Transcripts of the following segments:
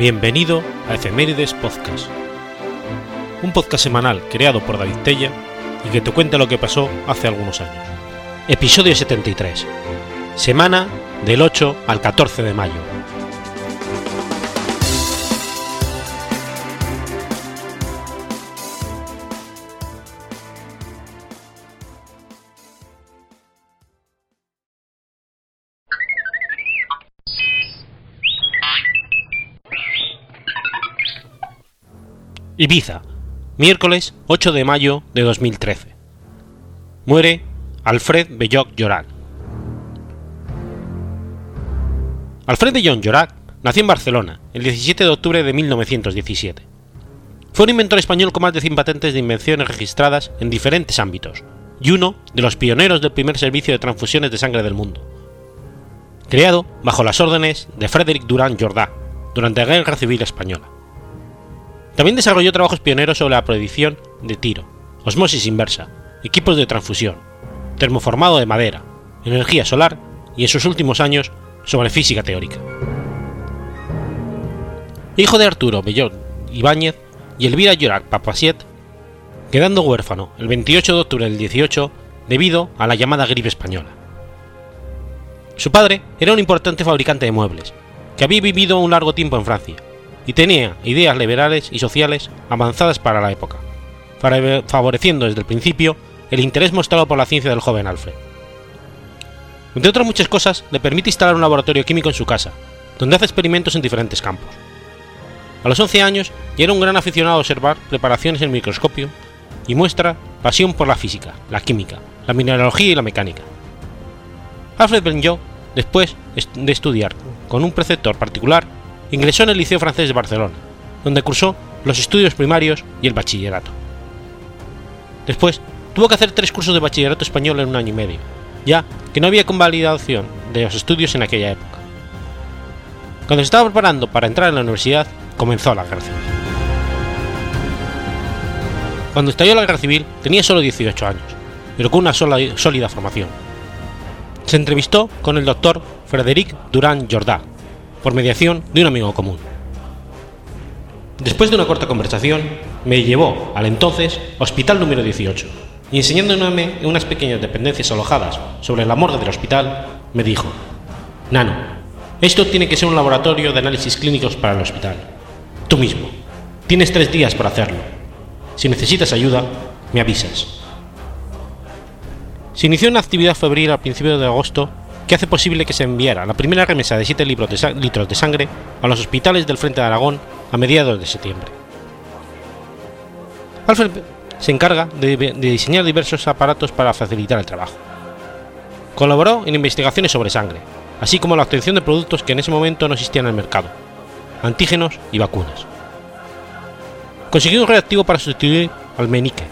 Bienvenido a Efemérides Podcast, un podcast semanal creado por David Tella y que te cuenta lo que pasó hace algunos años. Episodio 73, semana del 8 al 14 de mayo. Ibiza, miércoles 8 de mayo de 2013. Muere Alfred Belloc Llorac. Alfred Bellón Llorac nació en Barcelona el 17 de octubre de 1917. Fue un inventor español con más de 100 patentes de invenciones registradas en diferentes ámbitos y uno de los pioneros del primer servicio de transfusiones de sangre del mundo. Creado bajo las órdenes de Frederick Durand Jordá durante la Guerra Civil Española. También desarrolló trabajos pioneros sobre la predicción de tiro, osmosis inversa, equipos de transfusión, termoformado de madera, energía solar y en sus últimos años sobre física teórica. Hijo de Arturo Bellón Ibáñez y Elvira Llorac Papasiet, quedando huérfano el 28 de octubre del 18 debido a la llamada gripe española. Su padre era un importante fabricante de muebles, que había vivido un largo tiempo en Francia y tenía ideas liberales y sociales avanzadas para la época, favoreciendo desde el principio el interés mostrado por la ciencia del joven Alfred. Entre otras muchas cosas, le permite instalar un laboratorio químico en su casa, donde hace experimentos en diferentes campos. A los 11 años ya era un gran aficionado a observar preparaciones en microscopio y muestra pasión por la física, la química, la mineralogía y la mecánica. Alfred Benjot, después de estudiar con un preceptor particular, ingresó en el Liceo Francés de Barcelona, donde cursó los estudios primarios y el bachillerato. Después tuvo que hacer tres cursos de bachillerato español en un año y medio, ya que no había convalidación de los estudios en aquella época. Cuando se estaba preparando para entrar en la universidad, comenzó la guerra civil. Cuando estalló la guerra civil tenía solo 18 años, pero con una sola, sólida formación. Se entrevistó con el doctor Frederic Durand Jordá, por mediación de un amigo común. Después de una corta conversación, me llevó al entonces Hospital número 18 y enseñándome unas pequeñas dependencias alojadas sobre la morgue del hospital, me dijo, Nano, esto tiene que ser un laboratorio de análisis clínicos para el hospital. Tú mismo. Tienes tres días para hacerlo. Si necesitas ayuda, me avisas. Se inició una actividad febril al principio de agosto que hace posible que se enviara la primera remesa de 7 litros de sangre a los hospitales del Frente de Aragón a mediados de septiembre. Alfred se encarga de, diseñar diversos aparatos para facilitar el trabajo. Colaboró en investigaciones sobre sangre, así como la obtención de productos que en ese momento no existían en el mercado, antígenos y vacunas. Consiguió un reactivo para sustituir al menique,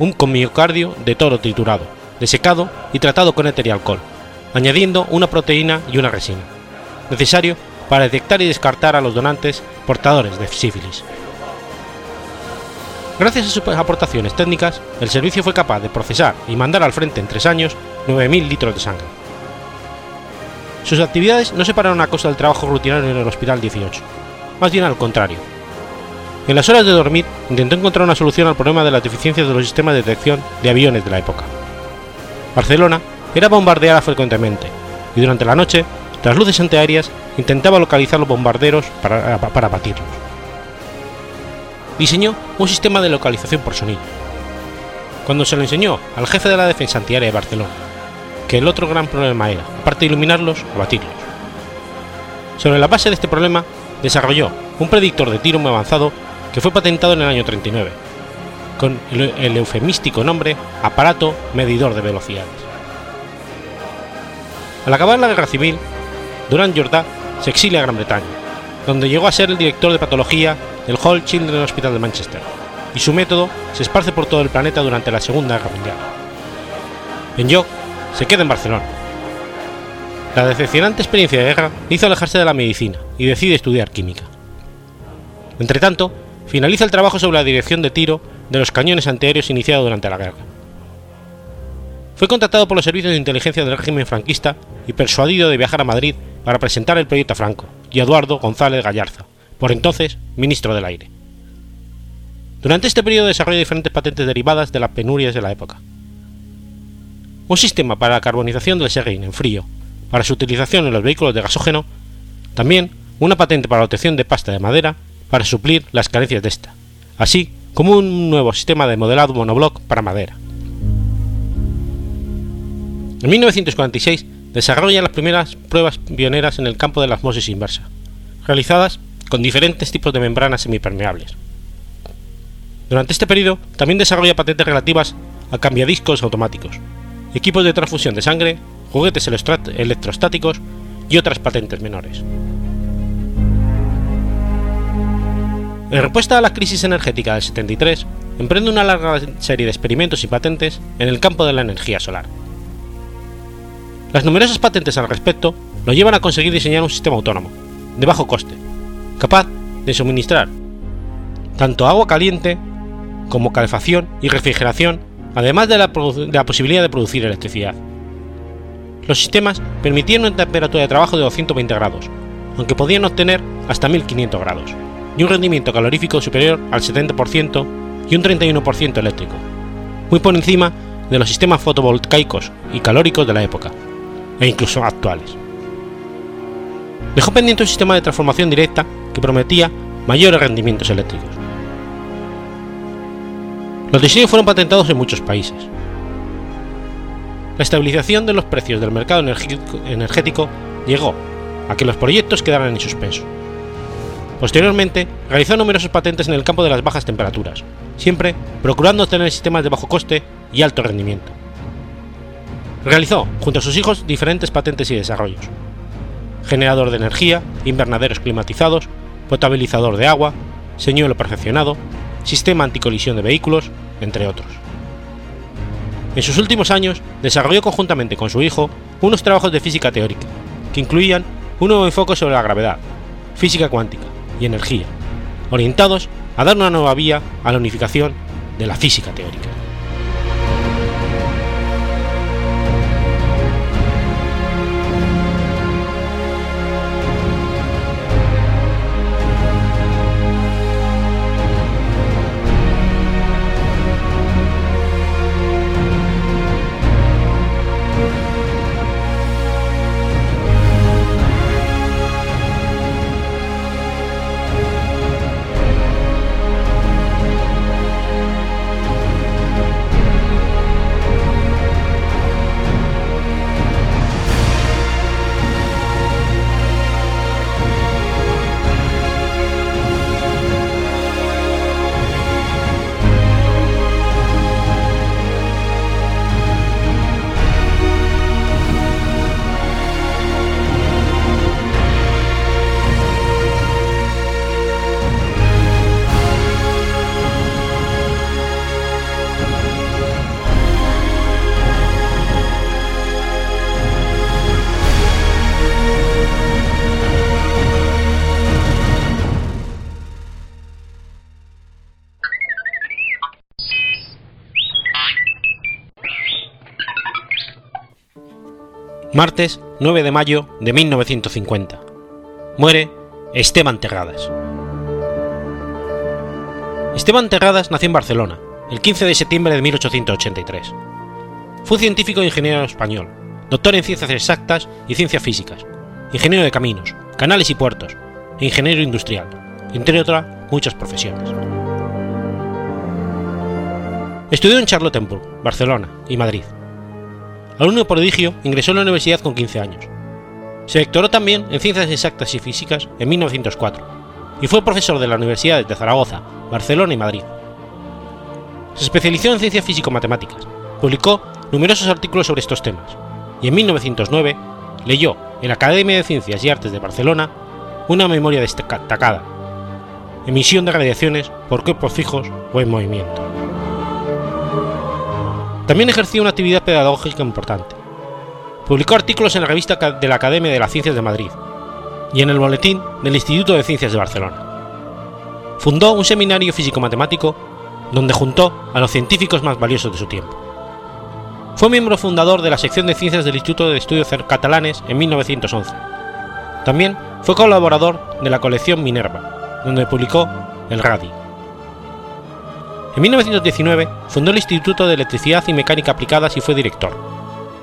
un con miocardio de toro triturado, desecado y tratado con éter alcohol, añadiendo una proteína y una resina, necesario para detectar y descartar a los donantes portadores de sífilis. Gracias a sus aportaciones técnicas, el servicio fue capaz de procesar y mandar al frente en tres años 9.000 litros de sangre. Sus actividades no se pararon a costa del trabajo rutinario en el Hospital 18, más bien al contrario. En las horas de dormir intentó encontrar una solución al problema de las deficiencias de los sistemas de detección de aviones de la época. Barcelona era bombardeada frecuentemente, y durante la noche, las luces antiaéreas intentaba localizar los bombarderos para, para. Diseñó un sistema de localización por sonido. Cuando se lo enseñó al jefe de la defensa antiaérea de Barcelona, que el otro gran problema era, aparte de iluminarlos, abatirlos. Sobre la base de este problema, desarrolló un predictor de tiro muy avanzado que fue patentado en el año 39, con el eufemístico nombre aparato medidor de velocidades. Al acabar la guerra civil, Durand Jourdá se exilia a Gran Bretaña, donde llegó a ser el director de patología del Hall Children's Hospital de Manchester, y su método se esparce por todo el planeta durante la Segunda Guerra Mundial. Benyoc se queda en Barcelona. La decepcionante experiencia de guerra hizo alejarse de la medicina y decide estudiar química. Entretanto, finaliza el trabajo sobre la dirección de tiro de los cañones antiaéreos iniciado durante la guerra. Fue contratado por los servicios de inteligencia del régimen franquista y persuadido de viajar a Madrid para presentar el proyecto a Franco y Eduardo González Gallarza, por entonces ministro del Aire. Durante este periodo desarrolló diferentes patentes derivadas de las penurias de la época. Un sistema para la carbonización del serrín en frío, para su utilización en los vehículos de gasógeno, también una patente para la obtención de pasta de madera para suplir las carencias de esta, así como un nuevo sistema de modelado monobloc para madera. En 1946 desarrolla las primeras pruebas pioneras en el campo de la osmosis inversa, realizadas con diferentes tipos de membranas semipermeables. Durante este periodo también desarrolla patentes relativas a cambiadiscos automáticos, equipos de transfusión de sangre, juguetes electrostáticos y otras patentes menores. En respuesta a la crisis energética del 73, emprende una larga serie de experimentos y patentes en el campo de la energía solar. Las numerosas patentes al respecto lo llevan a conseguir diseñar un sistema autónomo, de bajo coste, capaz de suministrar tanto agua caliente como calefacción y refrigeración, además de la, posibilidad de producir electricidad. Los sistemas permitían una temperatura de trabajo de 220 grados, aunque podían obtener hasta 1500 grados y un rendimiento calorífico superior al 70% y un 31% eléctrico, muy por encima de los sistemas fotovoltaicos y calóricos de la época, e incluso actuales. Dejó pendiente un sistema de transformación directa que prometía mayores rendimientos eléctricos. Los diseños fueron patentados en muchos países. La estabilización de los precios del mercado energético llegó a que los proyectos quedaran en suspenso. Posteriormente, realizó numerosos patentes en el campo de las bajas temperaturas, siempre procurando obtener sistemas de bajo coste y alto rendimiento. Realizó, junto a sus hijos, diferentes patentes y desarrollos. Generador de energía, invernaderos climatizados, potabilizador de agua, señuelo perfeccionado, sistema anticolisión de vehículos, entre otros. En sus últimos años, desarrolló conjuntamente con su hijo unos trabajos de física teórica, que incluían un nuevo enfoque sobre la gravedad, física cuántica, y energía, orientados a dar una nueva vía a la unificación de la física teórica. Martes 9 de mayo de 1950. Muere Esteban Terradas. Esteban Terradas nació en Barcelona, el 15 de septiembre de 1883. Fue científico e ingeniero español, doctor en ciencias exactas y ciencias físicas, ingeniero de caminos, canales y puertos, e ingeniero industrial, entre otras muchas profesiones. Estudió en Charlottenburg, Barcelona y Madrid alumno prodigio, ingresó en la universidad con 15 años. Se doctoró también en Ciencias Exactas y Físicas en 1904 y fue profesor de las universidades de Zaragoza, Barcelona y Madrid. Se especializó en ciencias físico-matemáticas, publicó numerosos artículos sobre estos temas y en 1909 leyó en la Academia de Ciencias y Artes de Barcelona una memoria destacada, emisión de radiaciones por cuerpos fijos o en movimiento. También ejerció una actividad pedagógica importante. Publicó artículos en la revista de la Academia de las Ciencias de Madrid y en el boletín del Instituto de Ciencias de Barcelona. Fundó un seminario físico-matemático donde juntó a los científicos más valiosos de su tiempo. Fue miembro fundador de la sección de ciencias del Instituto de Estudios Catalanes en 1911. También fue colaborador de la colección Minerva, donde publicó El Radi. En 1919 fundó el Instituto de Electricidad y Mecánica Aplicadas y fue director.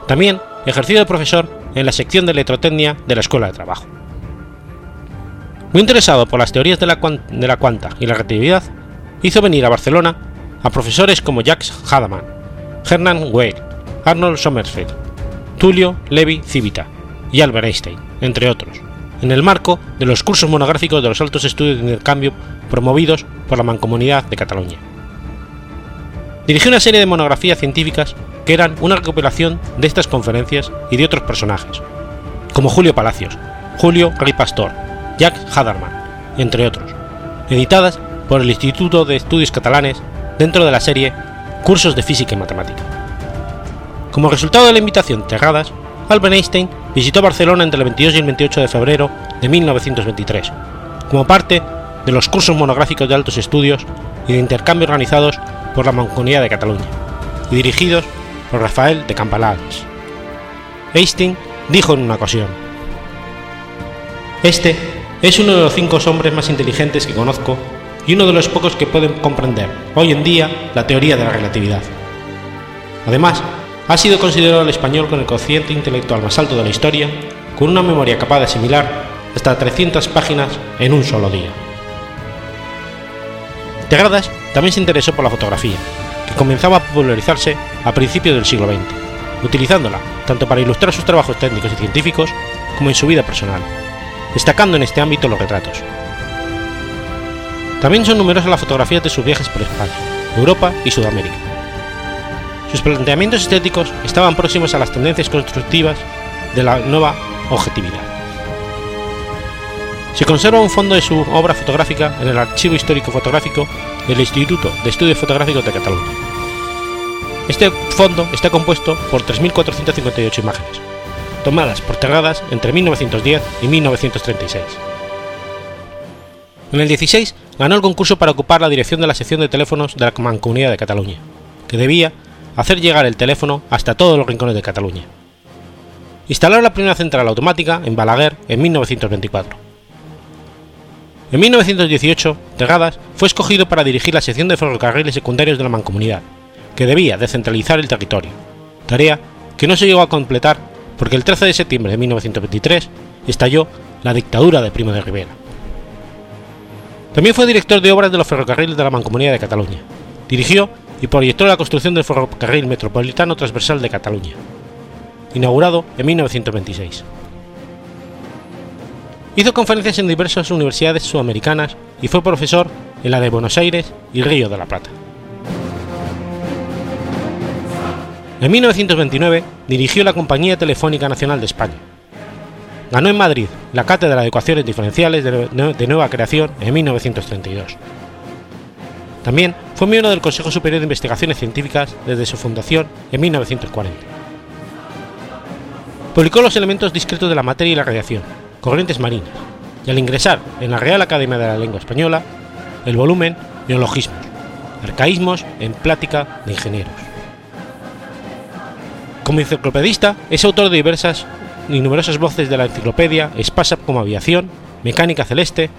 También ejerció de profesor en la sección de electrotecnia de la Escuela de Trabajo. Muy interesado por las teorías de la, cuanta y la relatividad, hizo venir a Barcelona a profesores como Jacques Hadamard, Hermann Weyl, Arnold Sommerfeld, Tulio Levi Civita y Albert Einstein, entre otros, en el marco de los cursos monográficos de los altos estudios de intercambio promovidos por la Mancomunidad de Cataluña. Dirigió una serie de monografías científicas que eran una recopilación de estas conferencias y de otros personajes, como Julio Palacios, Julio Rey Pastor, Jacques Haderman, entre otros, editadas por el Instituto de Estudios Catalanes dentro de la serie Cursos de Física y Matemática. Como resultado de la invitación Terradas, Albert Einstein visitó Barcelona entre el 22 y el 28 de febrero de 1923, como parte de los cursos monográficos de altos estudios y de intercambio organizados por la Mancomunidad de Cataluña y dirigidos por Rafael de Campalans. Einstein dijo en una ocasión: Este es uno de los cinco hombres más inteligentes que conozco y uno de los pocos que pueden comprender hoy en día la teoría de la relatividad. Además, ha sido considerado el español con el cociente intelectual más alto de la historia, con una memoria capaz de asimilar hasta 300 páginas en un solo día. Terradas también se interesó por la fotografía, que comenzaba a popularizarse a principios del siglo XX, utilizándola tanto para ilustrar sus trabajos técnicos y científicos como en su vida personal, destacando en este ámbito los retratos. También son numerosas las fotografías de sus viajes por España, Europa y Sudamérica. Sus planteamientos estéticos estaban próximos a las tendencias constructivas de la nueva objetividad. Se conserva un fondo de su obra fotográfica en el Archivo Histórico Fotográfico del Instituto de Estudios Fotográficos de Cataluña. Este fondo está compuesto por 3.458 imágenes, tomadas por Terradas entre 1910 y 1936. En el 16 ganó el concurso para ocupar la dirección de la sección de teléfonos de la Mancomunidad de Cataluña, que debía hacer llegar el teléfono hasta todos los rincones de Cataluña. Instalaron la primera central automática en Balaguer en 1924. En 1918, Terradas fue escogido para dirigir la sección de ferrocarriles secundarios de la Mancomunidad, que debía descentralizar el territorio, tarea que no se llegó a completar porque el 13 de septiembre de 1923 estalló la dictadura de Primo de Rivera. También fue director de obras de los ferrocarriles de la Mancomunidad de Cataluña. Dirigió y proyectó la construcción del ferrocarril metropolitano transversal de Cataluña, inaugurado en 1926. Hizo conferencias en diversas universidades sudamericanas y fue profesor en la de Buenos Aires y Río de la Plata. En 1929 dirigió la Compañía Telefónica Nacional de España, Ganó en Madrid la Cátedra de Ecuaciones Diferenciales de Nueva Creación en 1932. También fue miembro del Consejo Superior de Investigaciones Científicas desde su fundación en 1940. Publicó los elementos discretos de la materia y la radiación, corrientes marinas, y al ingresar en la Real Academia de la Lengua Española, el volumen Neologismos, arcaísmos en plática de ingenieros. Como enciclopedista, es autor de diversas y numerosas voces de la enciclopedia Spasap como aviación, mecánica celeste,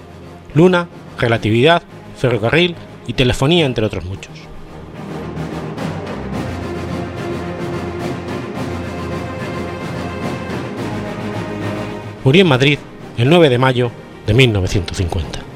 luna, relatividad, ferrocarril y telefonía, entre otros muchos. Murió en Madrid el 9 de mayo de 1950.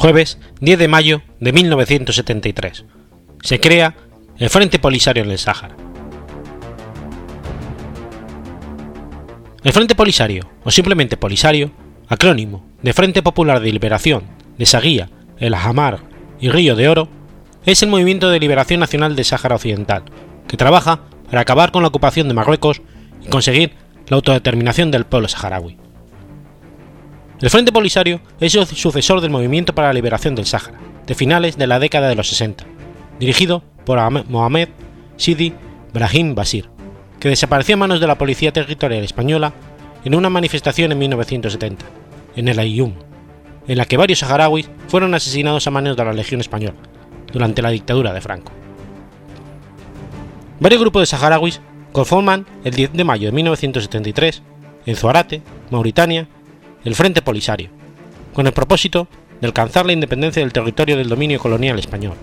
Jueves 10 de mayo de 1973. Se crea el Frente Polisario en el Sáhara. El Frente Polisario, o simplemente Polisario, acrónimo de Frente Popular de Liberación de Saguía, El Hamar y Río de Oro, es el movimiento de liberación nacional del Sáhara Occidental, que trabaja para acabar con la ocupación de Marruecos y conseguir la autodeterminación del pueblo saharaui. El Frente Polisario es el sucesor del Movimiento para la Liberación del Sáhara, de finales de la década de los 60, dirigido por Mohamed Sidi Brahim Basir, que desapareció a manos de la Policía Territorial Española en una manifestación en 1970, en el Ayyum, en la que varios saharauis fueron asesinados a manos de la Legión Española, durante la dictadura de Franco. Varios grupos de saharauis conforman el 10 de mayo de 1973, en Zuarate, Mauritania, el Frente Polisario, con el propósito de alcanzar la independencia del territorio del dominio colonial español.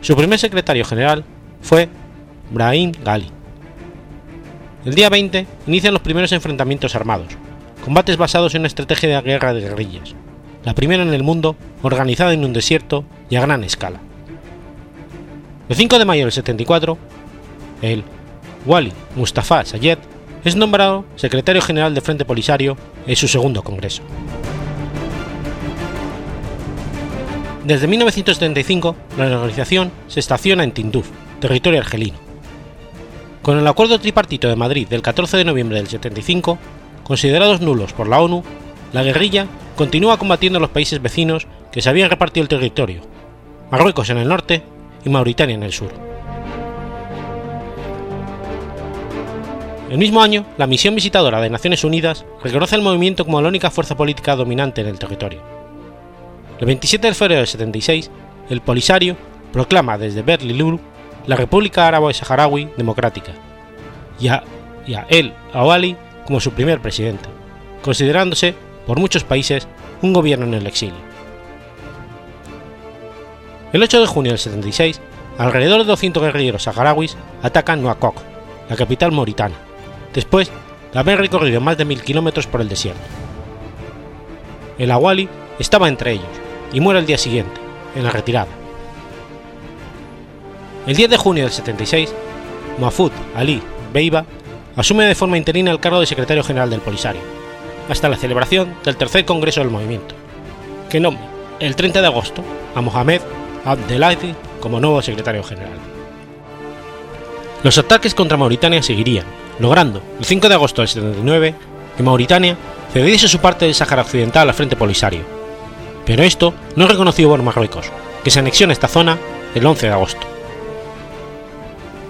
Su primer secretario general fue Brahim Gali. El día 20 inician los primeros enfrentamientos armados, combates basados en una estrategia de guerra de guerrillas, la primera en el mundo organizada en un desierto y a gran escala. El 5 de mayo del 74, el Wali Mustafa Sayed es nombrado secretario general del Frente Polisario en su segundo congreso. Desde 1975, la organización se estaciona en Tinduf, territorio argelino. Con el Acuerdo Tripartito de Madrid del 14 de noviembre del 75, considerados nulos por la ONU, la guerrilla continúa combatiendo a los países vecinos que se habían repartido el territorio, Marruecos en el norte y Mauritania en el sur. El mismo año, la misión visitadora de Naciones Unidas reconoce el movimiento como la única fuerza política dominante en el territorio. El 27 de febrero del 76, el Polisario proclama desde Berlín la República Árabe Saharaui Democrática y a, El Awali como su primer presidente, considerándose por muchos países un gobierno en el exilio. El 8 de junio del 76, alrededor de 200 guerrilleros saharauis atacan Nuakok, la capital mauritana, después de haber recorrido más de mil kilómetros por el desierto. El Awali estaba entre ellos y muere el día siguiente, en la retirada. El 10 de junio del 76, Mahfoud Ali Beiba asume de forma interina el cargo de secretario general del Polisario, hasta la celebración del tercer congreso del movimiento, que nombra el 30 de agosto a Mohamed Abdelaziz como nuevo secretario general. Los ataques contra Mauritania seguirían, logrando, el 5 de agosto del 79, que Mauritania cediese su parte del Sáhara Occidental al Frente Polisario, pero esto no es reconocido por Marruecos, que se anexiona esta zona el 11 de agosto.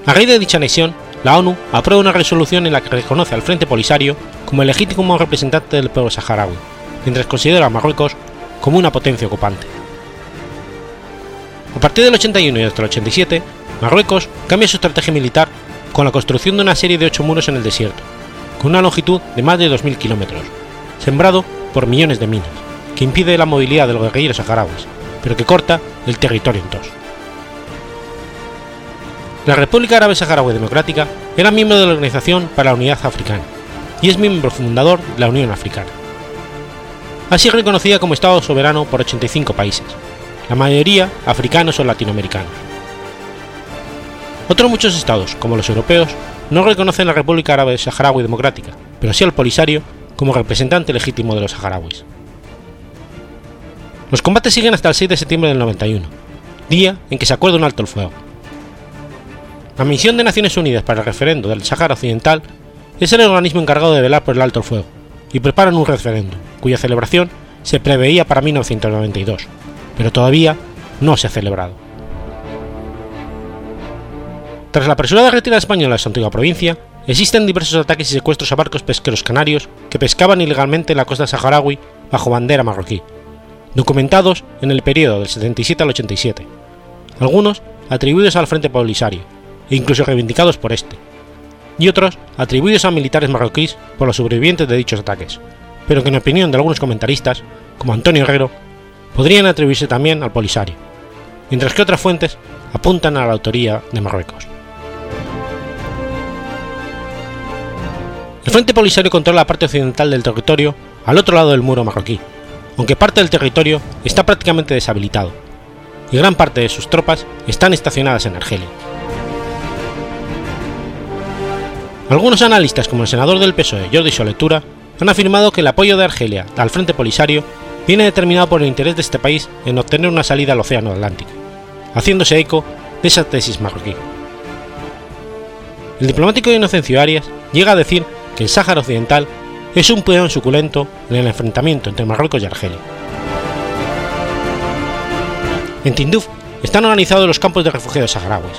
A raíz de dicha anexión, la ONU aprueba una resolución en la que reconoce al Frente Polisario como el legítimo representante del pueblo saharaui, mientras considera a Marruecos como una potencia ocupante. A partir del 81 y hasta el 87, Marruecos cambia su estrategia militar con la construcción de una serie de ocho muros en el desierto, con una longitud de más de 2.000 kilómetros, sembrado por millones de minas, que impide la movilidad de los guerrilleros saharauis, pero que corta el territorio en dos. La República Árabe Saharaui Democrática era miembro de la Organización para la Unidad Africana y es miembro fundador de la Unión Africana. Ha sido reconocida como Estado soberano por 85 países, la mayoría africanos o latinoamericanos. Otros muchos estados, como los europeos, no reconocen la República Árabe Saharaui Democrática, pero sí al Polisario como representante legítimo de los saharauis. Los combates siguen hasta el 6 de septiembre del 91, día en que se acuerda un alto el fuego. La Misión de Naciones Unidas para el Referendo del Sáhara Occidental es el organismo encargado de velar por el alto el fuego y preparan un referéndum, cuya celebración se preveía para 1992, pero todavía no se ha celebrado. Tras la apresurada retirada española de su antigua provincia, existen diversos ataques y secuestros a barcos pesqueros canarios que pescaban ilegalmente en la costa saharaui bajo bandera marroquí, documentados en el periodo del 77 al 87, algunos atribuidos al Frente Polisario, e incluso reivindicados por este, y otros atribuidos a militares marroquíes por los sobrevivientes de dichos ataques, pero que en opinión de algunos comentaristas, como Antonio Herrero, podrían atribuirse también al Polisario, mientras que otras fuentes apuntan a la autoría de Marruecos. El Frente Polisario controla la parte occidental del territorio al otro lado del muro marroquí, aunque parte del territorio está prácticamente deshabilitado, y gran parte de sus tropas están estacionadas en Argelia. Algunos analistas, como el senador del PSOE Jordi Soletura, han afirmado que el apoyo de Argelia al Frente Polisario viene determinado por el interés de este país en obtener una salida al Océano Atlántico, haciéndose eco de esa tesis marroquí. El diplomático Inocencio Arias llega a decir el Sáhara Occidental es un peón suculento en el enfrentamiento entre Marruecos y Argelia. En Tinduf están organizados los campos de refugiados saharauis.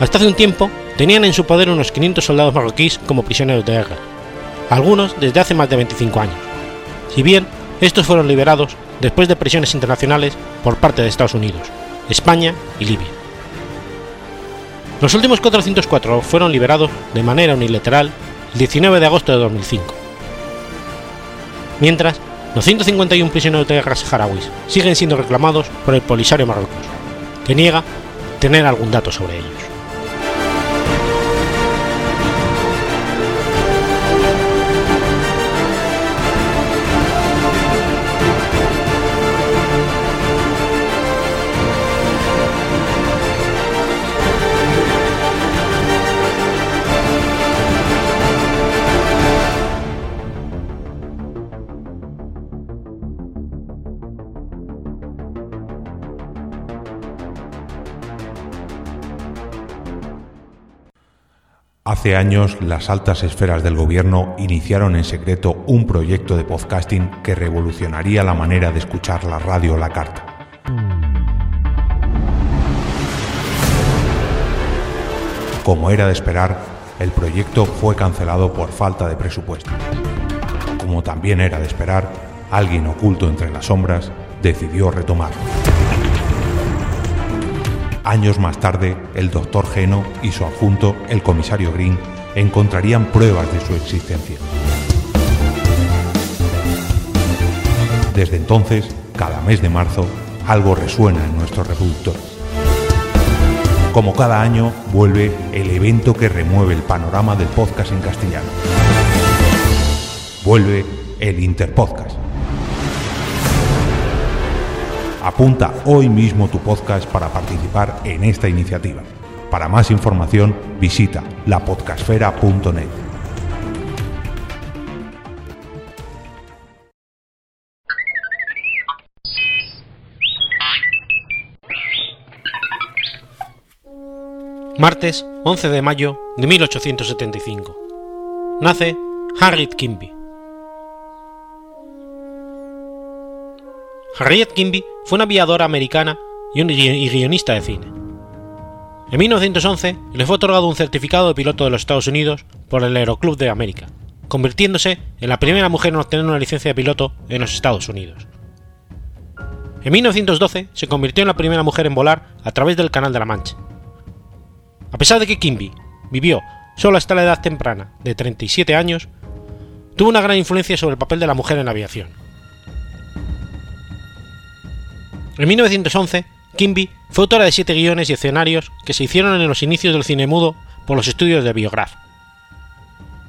Hasta hace un tiempo tenían en su poder unos 500 soldados marroquíes como prisioneros de guerra, algunos desde hace más de 25 años, si bien estos fueron liberados después de presiones internacionales por parte de Estados Unidos, España y Libia. Los últimos 404 fueron liberados de manera unilateral 19 de agosto de 2005. Mientras, los 151 prisioneros de guerra saharauis siguen siendo reclamados por el Polisario Marruecos, que niega tener algún dato sobre ellos. Hace años, las altas esferas del gobierno iniciaron en secreto un proyecto de podcasting que revolucionaría la manera de escuchar la radio la carta. Como era de esperar, el proyecto fue cancelado por falta de presupuesto. Como también era de esperar, alguien oculto entre las sombras decidió retomarlo. Años más tarde, el doctor Geno y su adjunto, el comisario Green, encontrarían pruebas de su existencia. Desde entonces, cada mes de marzo, algo resuena en nuestros reproductores. Como cada año, vuelve el evento que remueve el panorama del podcast en castellano. Vuelve el Interpodcast Apunta hoy mismo tu podcast para participar en esta iniciativa. Para más información visita lapodcasfera.net. Martes 11 de mayo de 1875. Nace Harriet Quimby. Harriet Quimby fue una aviadora americana y, un guionista de cine. En 1911 le fue otorgado un certificado de piloto de los Estados Unidos por el Aeroclub de América, convirtiéndose en la primera mujer en obtener una licencia de piloto en los Estados Unidos. En 1912 se convirtió en la primera mujer en volar a través del Canal de la Mancha. A pesar de que Kimby vivió solo hasta la edad temprana de 37 años, tuvo una gran influencia sobre el papel de la mujer en la aviación. En 1911, Kimby fue autora de siete guiones y escenarios que se hicieron en los inicios del cine mudo por los estudios de Biograph.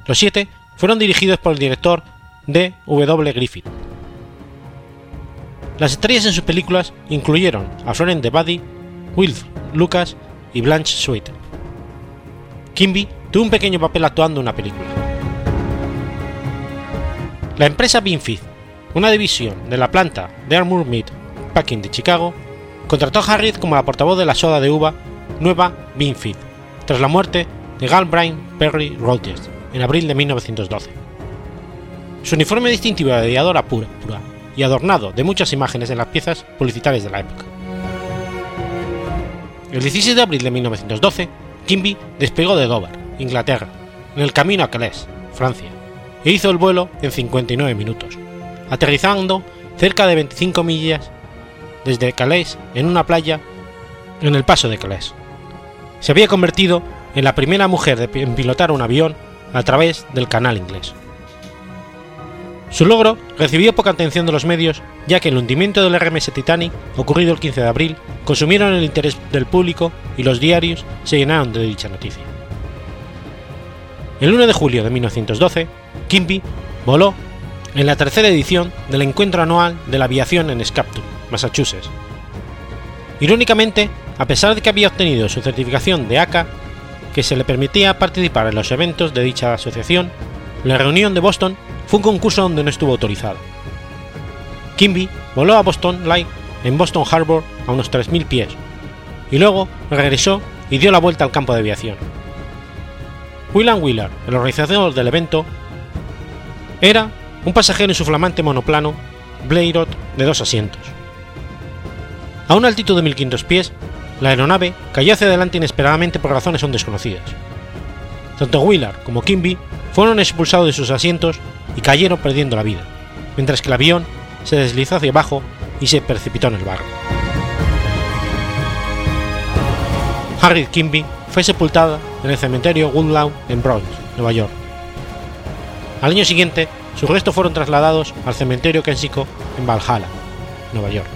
Los siete fueron dirigidos por el director D. W. Griffith. Las estrellas en sus películas incluyeron a Florence de Buddy, Wilf Lucas y Blanche Sweet. Kimby tuvo un pequeño papel actuando en una película. La empresa Binfield, una división de la planta de Armour Meat Packing de Chicago, contrató a Harriet como la portavoz de la soda de uva nueva Binfield, tras la muerte de Galbraith Perry Rogers en abril de 1912. Su uniforme distintivo de aviadora pura, pura y adornado de muchas imágenes en las piezas publicitarias de la época. El 16 de abril de 1912, Kimby despegó de Dover, Inglaterra, en el camino a Calais, Francia, e hizo el vuelo en 59 minutos, aterrizando cerca de 25 millas desde Calais en una playa en el paso de Calais. Se había convertido en la primera mujer en pilotar un avión a través del canal inglés. Su logro recibió poca atención de los medios, ya que el hundimiento del RMS Titanic, ocurrido el 15 de abril, consumieron el interés del público y los diarios se llenaron de dicha noticia. El 1 de julio de 1912, Kimby voló en la tercera edición del encuentro anual de la aviación en Scapton, Massachusetts. Irónicamente, a pesar de que había obtenido su certificación de ACA, que se le permitía participar en los eventos de dicha asociación, la reunión de Boston fue un concurso donde no estuvo autorizado. Kimby voló a Boston Light en Boston Harbor a unos 3.000 pies, y luego regresó y dio la vuelta al campo de aviación. William Wheeler, el organizador del evento, era un pasajero en su flamante monoplano Blairot de dos asientos. A una altitud de 1500 pies, la aeronave cayó hacia adelante inesperadamente por razones aún desconocidas. Tanto Wheeler como Kimby fueron expulsados de sus asientos y cayeron perdiendo la vida, mientras que el avión se deslizó hacia abajo y se precipitó en el barro. Harriet Kimby fue sepultada en el cementerio Woodlawn en Bronx, Nueva York. Al año siguiente, sus restos fueron trasladados al cementerio Kensico en Valhalla, Nueva York.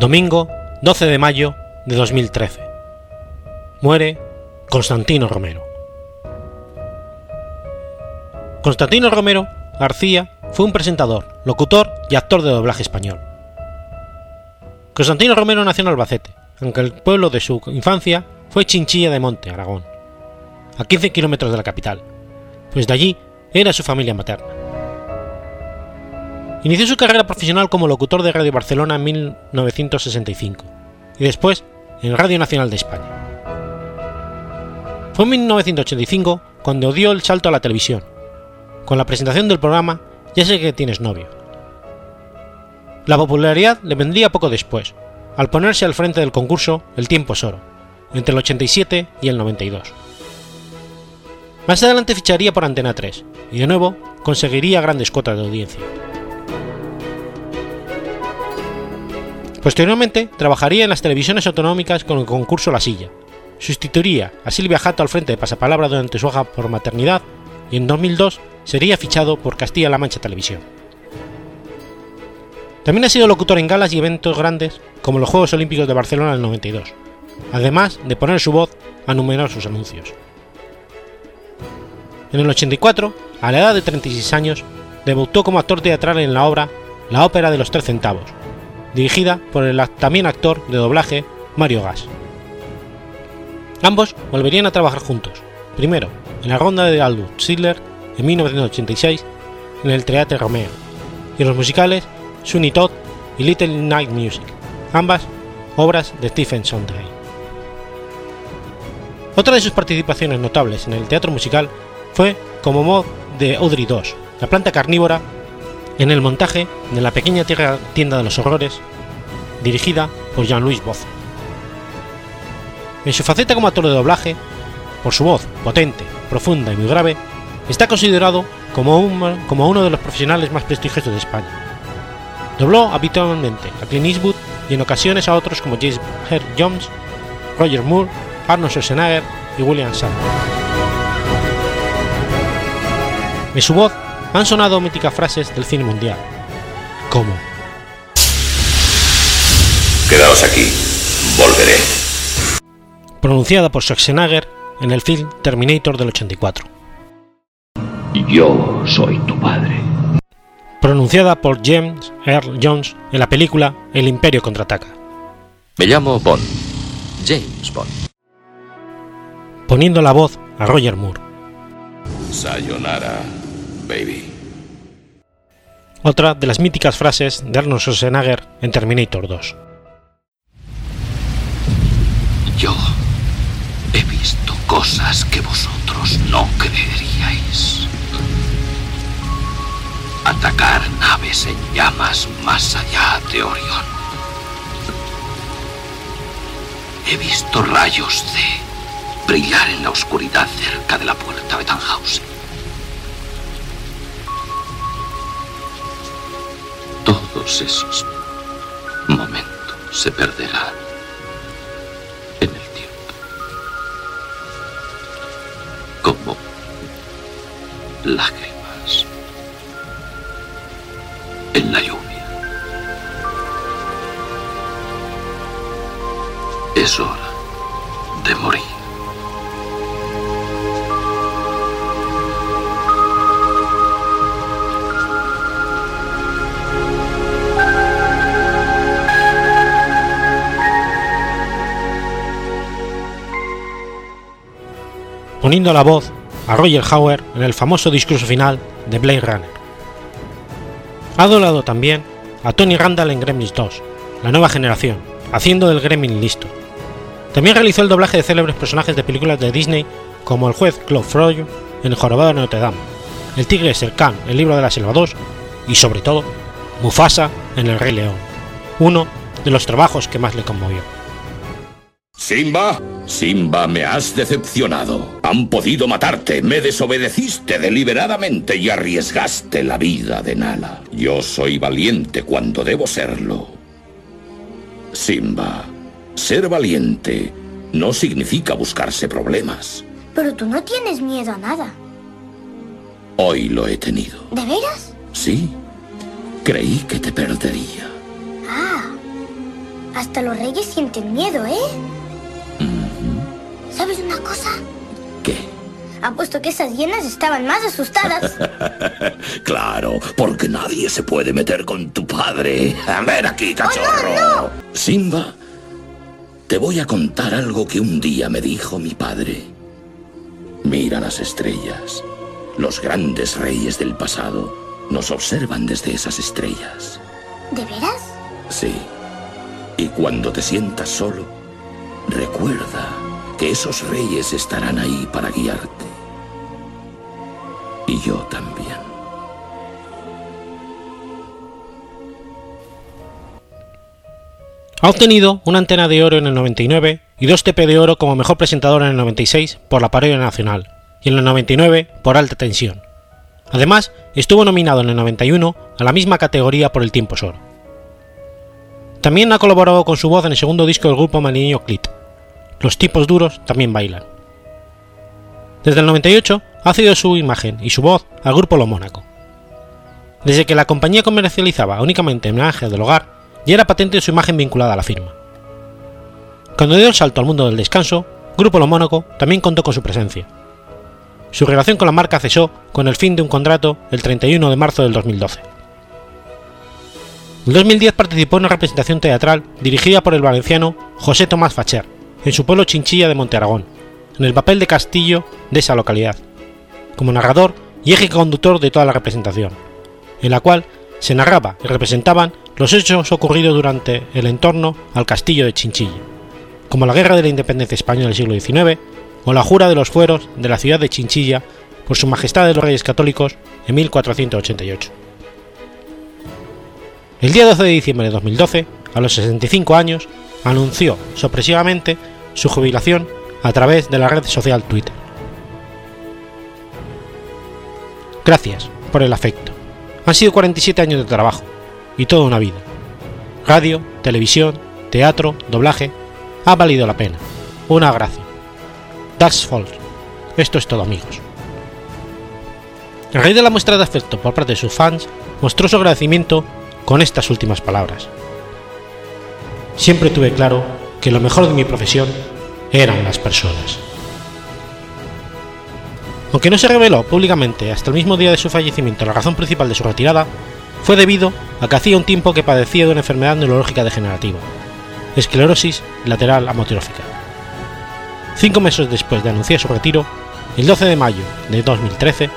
Domingo 12 de mayo de 2013. Muere Constantino Romero. Constantino Romero García fue un presentador, locutor y actor de doblaje español. Constantino Romero nació en Albacete, aunque el pueblo de su infancia fue Chinchilla de Monte, Aragón, a 15 kilómetros de la capital, pues de allí era su familia materna. Inició su carrera profesional como locutor de Radio Barcelona en 1965 y después en Radio Nacional de España. Fue en 1985 cuando dio el salto a la televisión, con la presentación del programa Ya sé que tienes novio. La popularidad le vendría poco después, al ponerse al frente del concurso El tiempo es oro, entre el 87 y el 92. Más adelante ficharía por Antena 3 y de nuevo conseguiría grandes cotas de audiencia. Posteriormente trabajaría en las televisiones autonómicas con el concurso La Silla, sustituiría a Silvia Jato al frente de Pasapalabra durante su hoja por maternidad y en 2002 sería fichado por Castilla-La Mancha Televisión. También ha sido locutor en galas y eventos grandes como los Juegos Olímpicos de Barcelona del 92, además de poner su voz a numerosos anuncios. En el 84, a la edad de 36 años, debutó como actor teatral en la obra La Ópera de los Tres Centavos, dirigida por el también actor de doblaje Mario Gas. Ambos volverían a trabajar juntos, primero en la ronda de Aldous Schindler en 1986 en el Teatro Romeo, y en los musicales Sweeney Todd y Little Night Music, ambas obras de Stephen Sondheim. Otra de sus participaciones notables en el teatro musical fue como mod de Audrey II, la planta carnívora, en el montaje de la pequeña tienda de los horrores, dirigida por Jean-Louis Bozo. En su faceta como actor de doblaje, por su voz potente, profunda y muy grave, está considerado como, como uno de los profesionales más prestigiosos de España. Dobló habitualmente a Clint Eastwood y en ocasiones a otros como James Earl Jones, Roger Moore, Arnold Schwarzenegger y William Shatner. En su voz han sonado míticas frases del cine mundial, como Quedaos aquí, volveré. pronunciada por Schwarzenegger en el film Terminator del 84, Yo soy tu padre. pronunciada por James Earl Jones en la película El Imperio contraataca, Me llamo Bond. James Bond. poniendo la voz a Roger Moore. Sayonara, baby. Otra de las míticas frases de Arnold Schwarzenegger en Terminator 2. Yo he visto cosas que vosotros no creeríais. Atacar naves en llamas más allá de Orión. He visto rayos de brillar en la oscuridad cerca de la puerta de Tannhausen. Todos esos momentos se perderán en el tiempo. Como lágrimas en la lluvia. Es hora de morir. Poniendo la voz a Roger Hauer en el famoso discurso final de Blade Runner. Ha doblado también a Tony Randall en Gremlins 2, la nueva generación, haciendo del Gremlin listo. También realizó el doblaje de célebres personajes de películas de Disney como el juez Claude Froyo en El Jorobado de Notre Dame, el tigre Serkan en El Libro de la Selva 2 y sobre todo Mufasa en El Rey León, uno de los trabajos que más le conmovió. Simba, Simba, me has decepcionado. Han podido matarte, me desobedeciste deliberadamente y arriesgaste la vida de Nala. Yo soy valiente cuando debo serlo. Simba, ser valiente no significa buscarse problemas. Pero tú no tienes miedo a nada. Hoy lo he tenido. ¿De veras? Sí, creí que te perdería. Ah. Hasta los reyes sienten miedo, ¿eh? ¿Sabes una cosa? ¿Qué? Apuesto que esas hienas estaban más asustadas. Claro, porque nadie se puede meter con tu padre. Ven aquí, cachorro. Simba, te voy a contar algo que un día me dijo mi padre. Mira las estrellas. Los grandes reyes del pasado nos observan desde esas estrellas. ¿De veras? Sí. Y cuando te sientas solo, recuerda que esos reyes estarán ahí para guiarte. Y yo también. Ha obtenido una antena de oro en el 99 y dos TP de oro como mejor presentador en el 96 por la parodia nacional y en el 99 por alta tensión. Además, estuvo nominado en el 91 a la misma categoría por el Tiempo Oro. También ha colaborado con su voz en el segundo disco del grupo madrileño Clit. Los tipos duros también bailan. Desde el 98 ha cedido su imagen y su voz al grupo Lo Mónaco. Desde que la compañía comercializaba únicamente homenajes del hogar, ya era patente su imagen vinculada a la firma. Cuando dio el salto al mundo del descanso, Grupo Lo Mónaco también contó con su presencia. Su relación con la marca cesó con el fin de un contrato el 31 de marzo del 2012. En 2010 participó en una representación teatral dirigida por el valenciano José Tomás Facher, en su pueblo Chinchilla de Monte Aragón, en el papel de Castillo de esa localidad, como narrador y eje conductor de toda la representación, en la cual se narraba y representaban los hechos ocurridos durante el entorno al castillo de Chinchilla, como la Guerra de la Independencia Española del siglo XIX o la jura de los fueros de la ciudad de Chinchilla por Su Majestad de los Reyes Católicos en 1488. El día 12 de diciembre de 2012, a los 65 años, anunció sorpresivamente su jubilación a través de la red social Twitter. Gracias por el afecto. Han sido 47 años de trabajo y toda una vida. Radio, televisión, teatro, doblaje, ha valido la pena. Una gracia. That's false. Esto es todo amigos. El rey de la muestra de afecto por parte de sus fans mostró su agradecimiento con estas últimas palabras. Siempre tuve claro que lo mejor de mi profesión eran las personas. Aunque no se reveló públicamente hasta el mismo día de su fallecimiento la razón principal de su retirada, fue debido a que hacía un tiempo que padecía de una enfermedad neurológica degenerativa, esclerosis lateral amotrófica. Cinco meses después de anunciar su retiro, el 12 de mayo de 2013,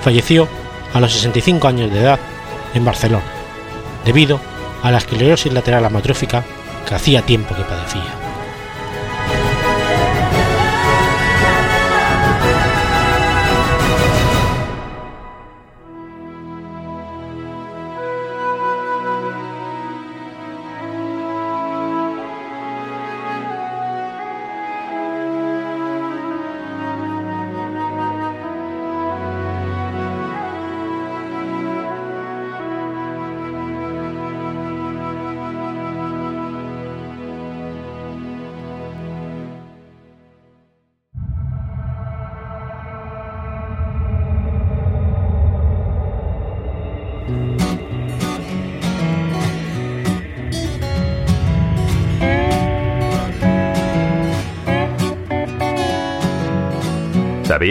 falleció a los 65 años de edad en Barcelona, debido a la esclerosis lateral amotrófica que hacía tiempo que padecía.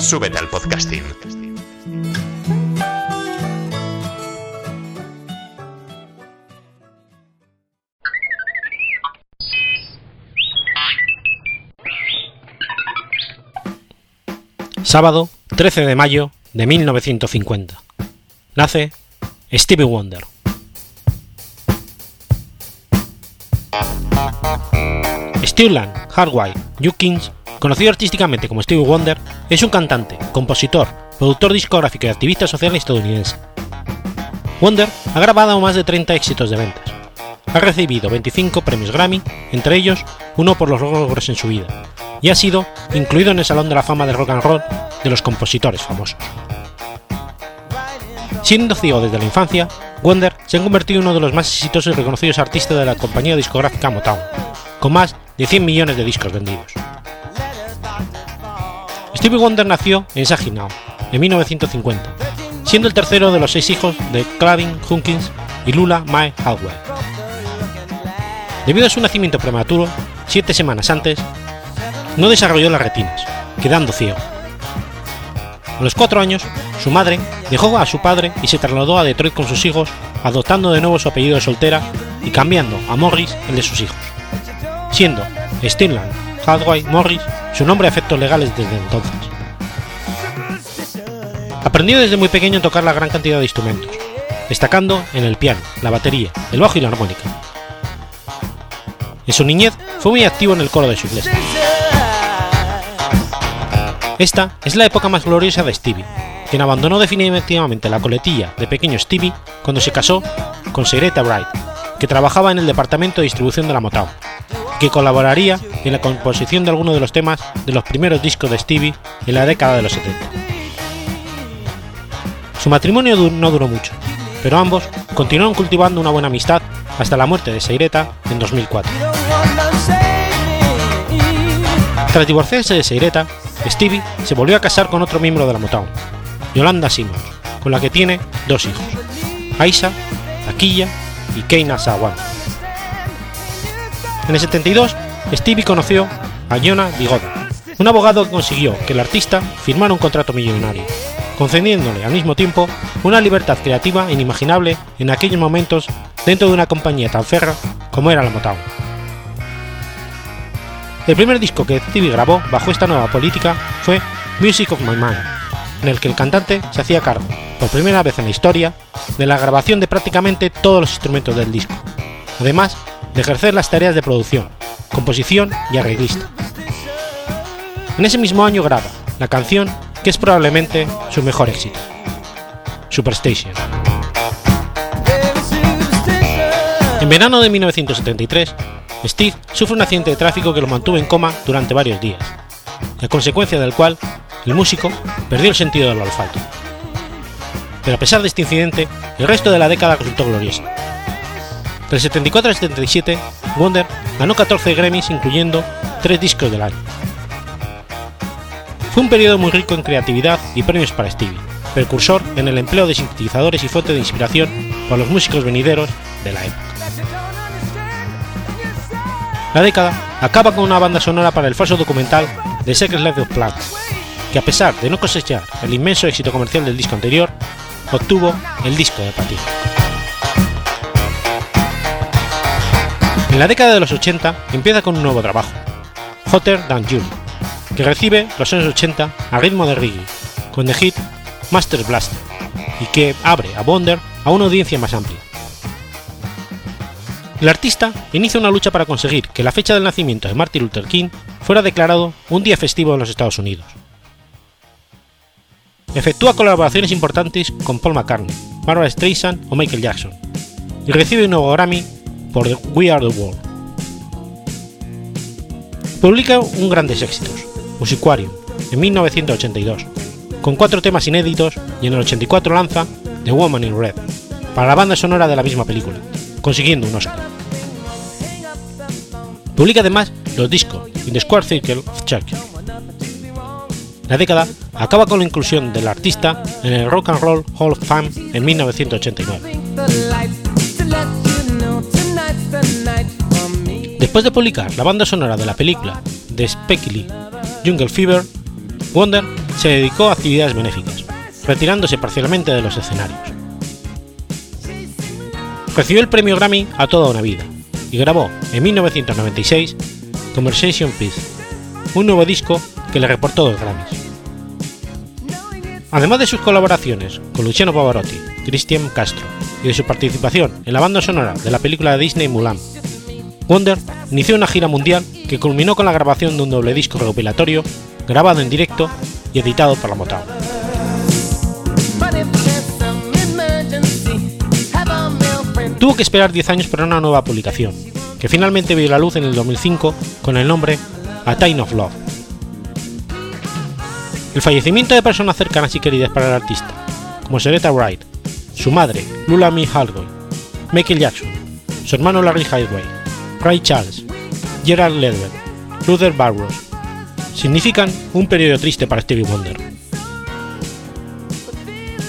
Súbete al podcasting. Sábado 13 de mayo de 1950. Nace Stevie Wonder. Stewland Hardwire Jukins, conocido artísticamente como Stevie Wonder, es un cantante, compositor, productor discográfico y activista social estadounidense. Wonder ha grabado más de 30 éxitos de ventas. Ha recibido 25 premios Grammy, entre ellos uno por los logros en su vida, y ha sido incluido en el Salón de la Fama del Rock and Roll de los compositores famosos. Siendo ciego desde la infancia, Wonder se ha convertido en uno de los más exitosos y reconocidos artistas de la compañía discográfica Motown, con más de 100 millones de discos vendidos. Stevie Wonder nació en Saginaw en 1950, siendo el tercero de los seis hijos de Clavin Hunkins y Lula Mae Howell. Debido a su nacimiento prematuro, siete semanas antes, no desarrolló las retinas, quedando ciego. A los cuatro años, su madre dejó a su padre y se trasladó a Detroit con sus hijos, adoptando de nuevo su apellido de soltera y cambiando a Morris el de sus hijos, siendo Steenland Hadway Morris su nombre a efectos legales desde entonces. Aprendió desde muy pequeño a tocar la gran cantidad de instrumentos, destacando en el piano, la batería, el bajo y la armónica. En su niñez fue muy activo en el coro de su iglesia. Esta es la época más gloriosa de Stevie, quien abandonó definitivamente la coletilla de pequeño Stevie cuando se casó con Segreta Bright, que trabajaba en el departamento de distribución de la Motown, que colaboraría en la composición de algunos de los temas de los primeros discos de Stevie en la década de los 70. Su matrimonio no duró mucho, pero ambos continuaron cultivando una buena amistad hasta la muerte de Seireta en 2004. Tras divorciarse de Seireta, Stevie se volvió a casar con otro miembro de la Motown, Yolanda Simmons, con la que tiene dos hijos, Aisha, Akilla y Keina Sawan. En el 72, Stevie conoció a Jonah Bigoda, un abogado que consiguió que el artista firmara un contrato millonario, concediéndole al mismo tiempo una libertad creativa inimaginable en aquellos momentos dentro de una compañía tan ferra como era la Motown. El primer disco que Stevie grabó bajo esta nueva política fue Music of My Mind, en el que el cantante se hacía cargo, por primera vez en la historia, de la grabación de prácticamente todos los instrumentos del disco, además de ejercer las tareas de producción, composición y arreglista. En ese mismo año graba la canción que es probablemente su mejor éxito, Superstation. En verano de 1973, Steve sufre un accidente de tráfico que lo mantuvo en coma durante varios días, a consecuencia del cual el músico perdió el sentido del olfato. Pero a pesar de este incidente, el resto de la década resultó gloriosa. Del 74 al 77, Wonder ganó 14 Grammys incluyendo 3 discos del año. Fue un periodo muy rico en creatividad y premios para Stevie, precursor en el empleo de sintetizadores y fuente de inspiración para los músicos venideros de la época. La década acaba con una banda sonora para el falso documental The Secret Life of Plants, que a pesar de no cosechar el inmenso éxito comercial del disco anterior, obtuvo el disco de platino. En la década de los 80 empieza con un nuevo trabajo, Hotter Than You, que recibe los años 80 a ritmo de reggae, con The Hit Master Blaster, y que abre a Wonder a una audiencia más amplia. El artista inicia una lucha para conseguir que la fecha del nacimiento de Martin Luther King fuera declarado un día festivo en los Estados Unidos. Efectúa colaboraciones importantes con Paul McCartney, Barbara Streisand o Michael Jackson, y recibe un nuevo Grammy por The We Are the World. Publica un grandes éxitos, Musiquarium, en 1982, con cuatro temas inéditos y en el 84 lanza The Woman in Red, para la banda sonora de la misma película, consiguiendo un Oscar. Publica además los discos In the Square Circle of Chuck. La década acaba con la inclusión del artista en el Rock and Roll Hall of Fame en 1989. Después de publicar la banda sonora de la película de Spike Jungle Fever, Wonder se dedicó a actividades benéficas, retirándose parcialmente de los escenarios. Recibió el premio Grammy a toda una vida y grabó en 1996 Conversation Piece, un nuevo disco que le reportó dos Grammys. Además de sus colaboraciones con Luciano Pavarotti, Cristian Castro y de su participación en la banda sonora de la película de Disney Mulan, Wonder inició una gira mundial que culminó con la grabación de un doble disco recopilatorio grabado en directo y editado por la Motown. Tuvo que esperar 10 años para una nueva publicación, que finalmente vio la luz en el 2005 con el nombre A Time of Love. El fallecimiento de personas cercanas y queridas para el artista, como Sereta Wright, su madre, Lula Hardway, Michael Jackson, su hermano Larry Highway, Ray Charles, Gerard Ledber, Luther Barrows, significan un periodo triste para Stevie Wonder.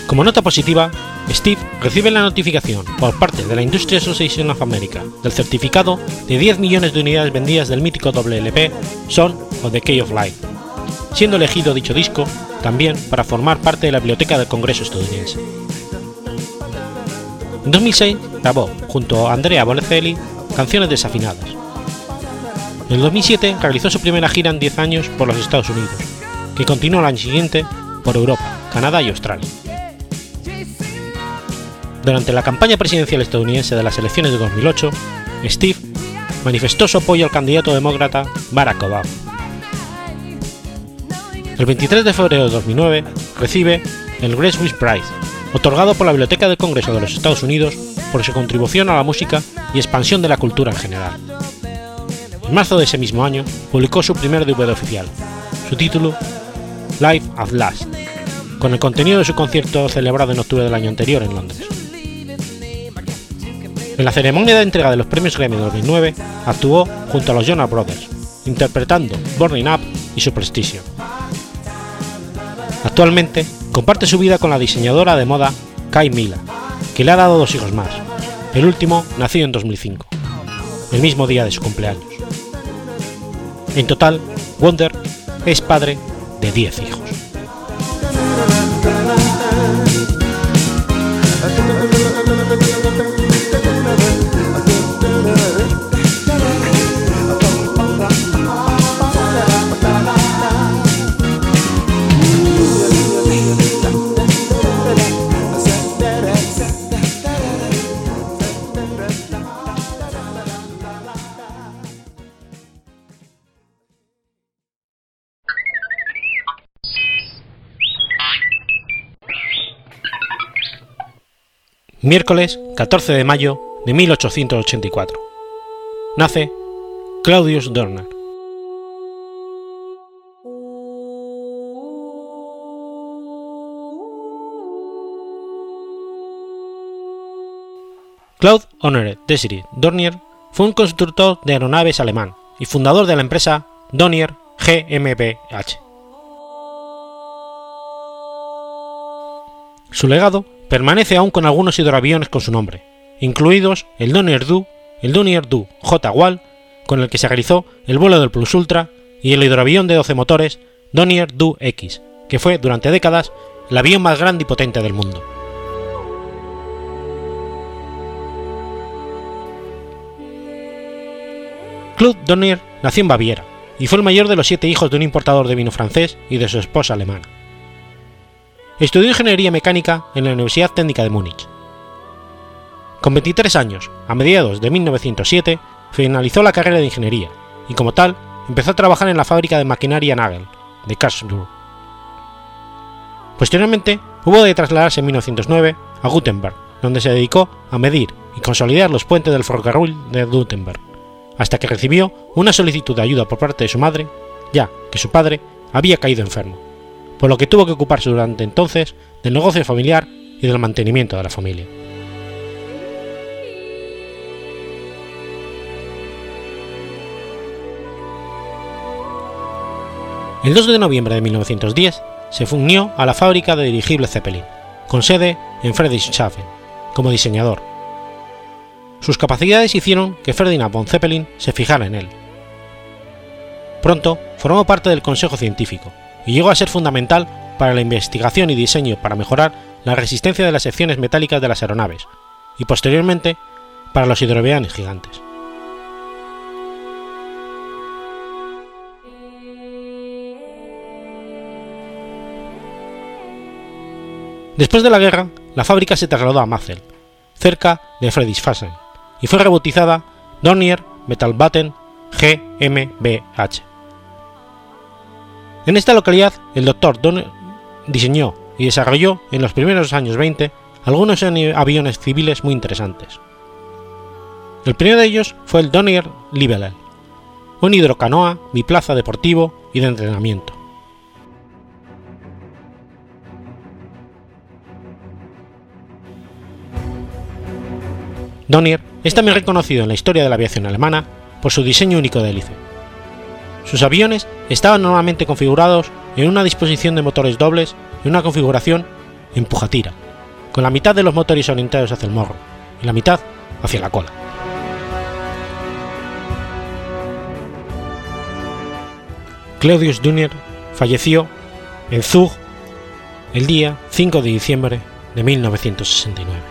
Como nota positiva, Steve recibe la notificación por parte de la Industrial Association of America del certificado de 10 millones de unidades vendidas del mítico WLP Son of the Key of Life, siendo elegido dicho disco también para formar parte de la biblioteca del Congreso estadounidense. En 2006 grabó, junto a Andrea Bolecelli, canciones desafinadas. En el 2007 realizó su primera gira en 10 años por los Estados Unidos, que continuó el año siguiente por Europa, Canadá y Australia. Durante la campaña presidencial estadounidense de las elecciones de 2008, Steve manifestó su apoyo al candidato demócrata Barack Obama. El 23 de febrero de 2009 recibe el Grace Prize, otorgado por la Biblioteca del Congreso de los Estados Unidos por su contribución a la música y expansión de la cultura en general. En marzo de ese mismo año publicó su primer DVD oficial, su título Live at Last, con el contenido de su concierto celebrado en octubre del año anterior en Londres. En la ceremonia de entrega de los premios Grammy de 2009 actuó junto a los Jonas Brothers, interpretando Burning Up y su prestigio. Actualmente comparte su vida con la diseñadora de moda Kai Mila, que le ha dado dos hijos más. El último nació en 2005, el mismo día de su cumpleaños. En total, Wonder es padre de 10 hijos. Miércoles 14 de mayo de 1884. Nace Claudius Dorner. Claude Honoré Desiree Dornier fue un constructor de aeronaves alemán y fundador de la empresa Dornier GmbH. Su legado permanece aún con algunos hidroaviones con su nombre, incluidos el Dornier Du, el Dornier Du J-Wal, con el que se realizó el vuelo del Plus Ultra, y el hidroavión de 12 motores Dornier Du X, que fue durante décadas el avión más grande y potente del mundo. Claude Dornier nació en Baviera y fue el mayor de los siete hijos de un importador de vino francés y de su esposa alemana. Estudió ingeniería mecánica en la Universidad Técnica de Múnich. Con 23 años, a mediados de 1907, finalizó la carrera de ingeniería y como tal empezó a trabajar en la fábrica de maquinaria Nagel de Karlsruhe. Posteriormente hubo de trasladarse en 1909 a Gutenberg, donde se dedicó a medir y consolidar los puentes del ferrocarril de Gutenberg, hasta que recibió una solicitud de ayuda por parte de su madre, ya que su padre había caído enfermo, por lo que tuvo que ocuparse durante entonces del negocio familiar y del mantenimiento de la familia. El 2 de noviembre de 1910 se unió a la fábrica de dirigibles Zeppelin, con sede en Friedrichshafen, como diseñador. Sus capacidades hicieron que Ferdinand von Zeppelin se fijara en él. Pronto formó parte del consejo científico y llegó a ser fundamental para la investigación y diseño para mejorar la resistencia de las secciones metálicas de las aeronaves, y posteriormente para los hidroavianes gigantes. Después de la guerra, la fábrica se trasladó a Mazel, cerca de Friedrichshafen, y fue rebautizada Dornier Metallbauten GmbH. En esta localidad, el Dr. Dornier diseñó y desarrolló en los primeros años 20 algunos aviones civiles muy interesantes. El primero de ellos fue el Dornier Libelle, un hidrocanoa biplaza deportivo y de entrenamiento. Dornier es también reconocido en la historia de la aviación alemana por su diseño único de hélice. Sus aviones estaban normalmente configurados en una disposición de motores dobles y una configuración empujatira, con la mitad de los motores orientados hacia el morro y la mitad hacia la cola. Claudius Dunner falleció en Zug el día 5 de diciembre de 1969.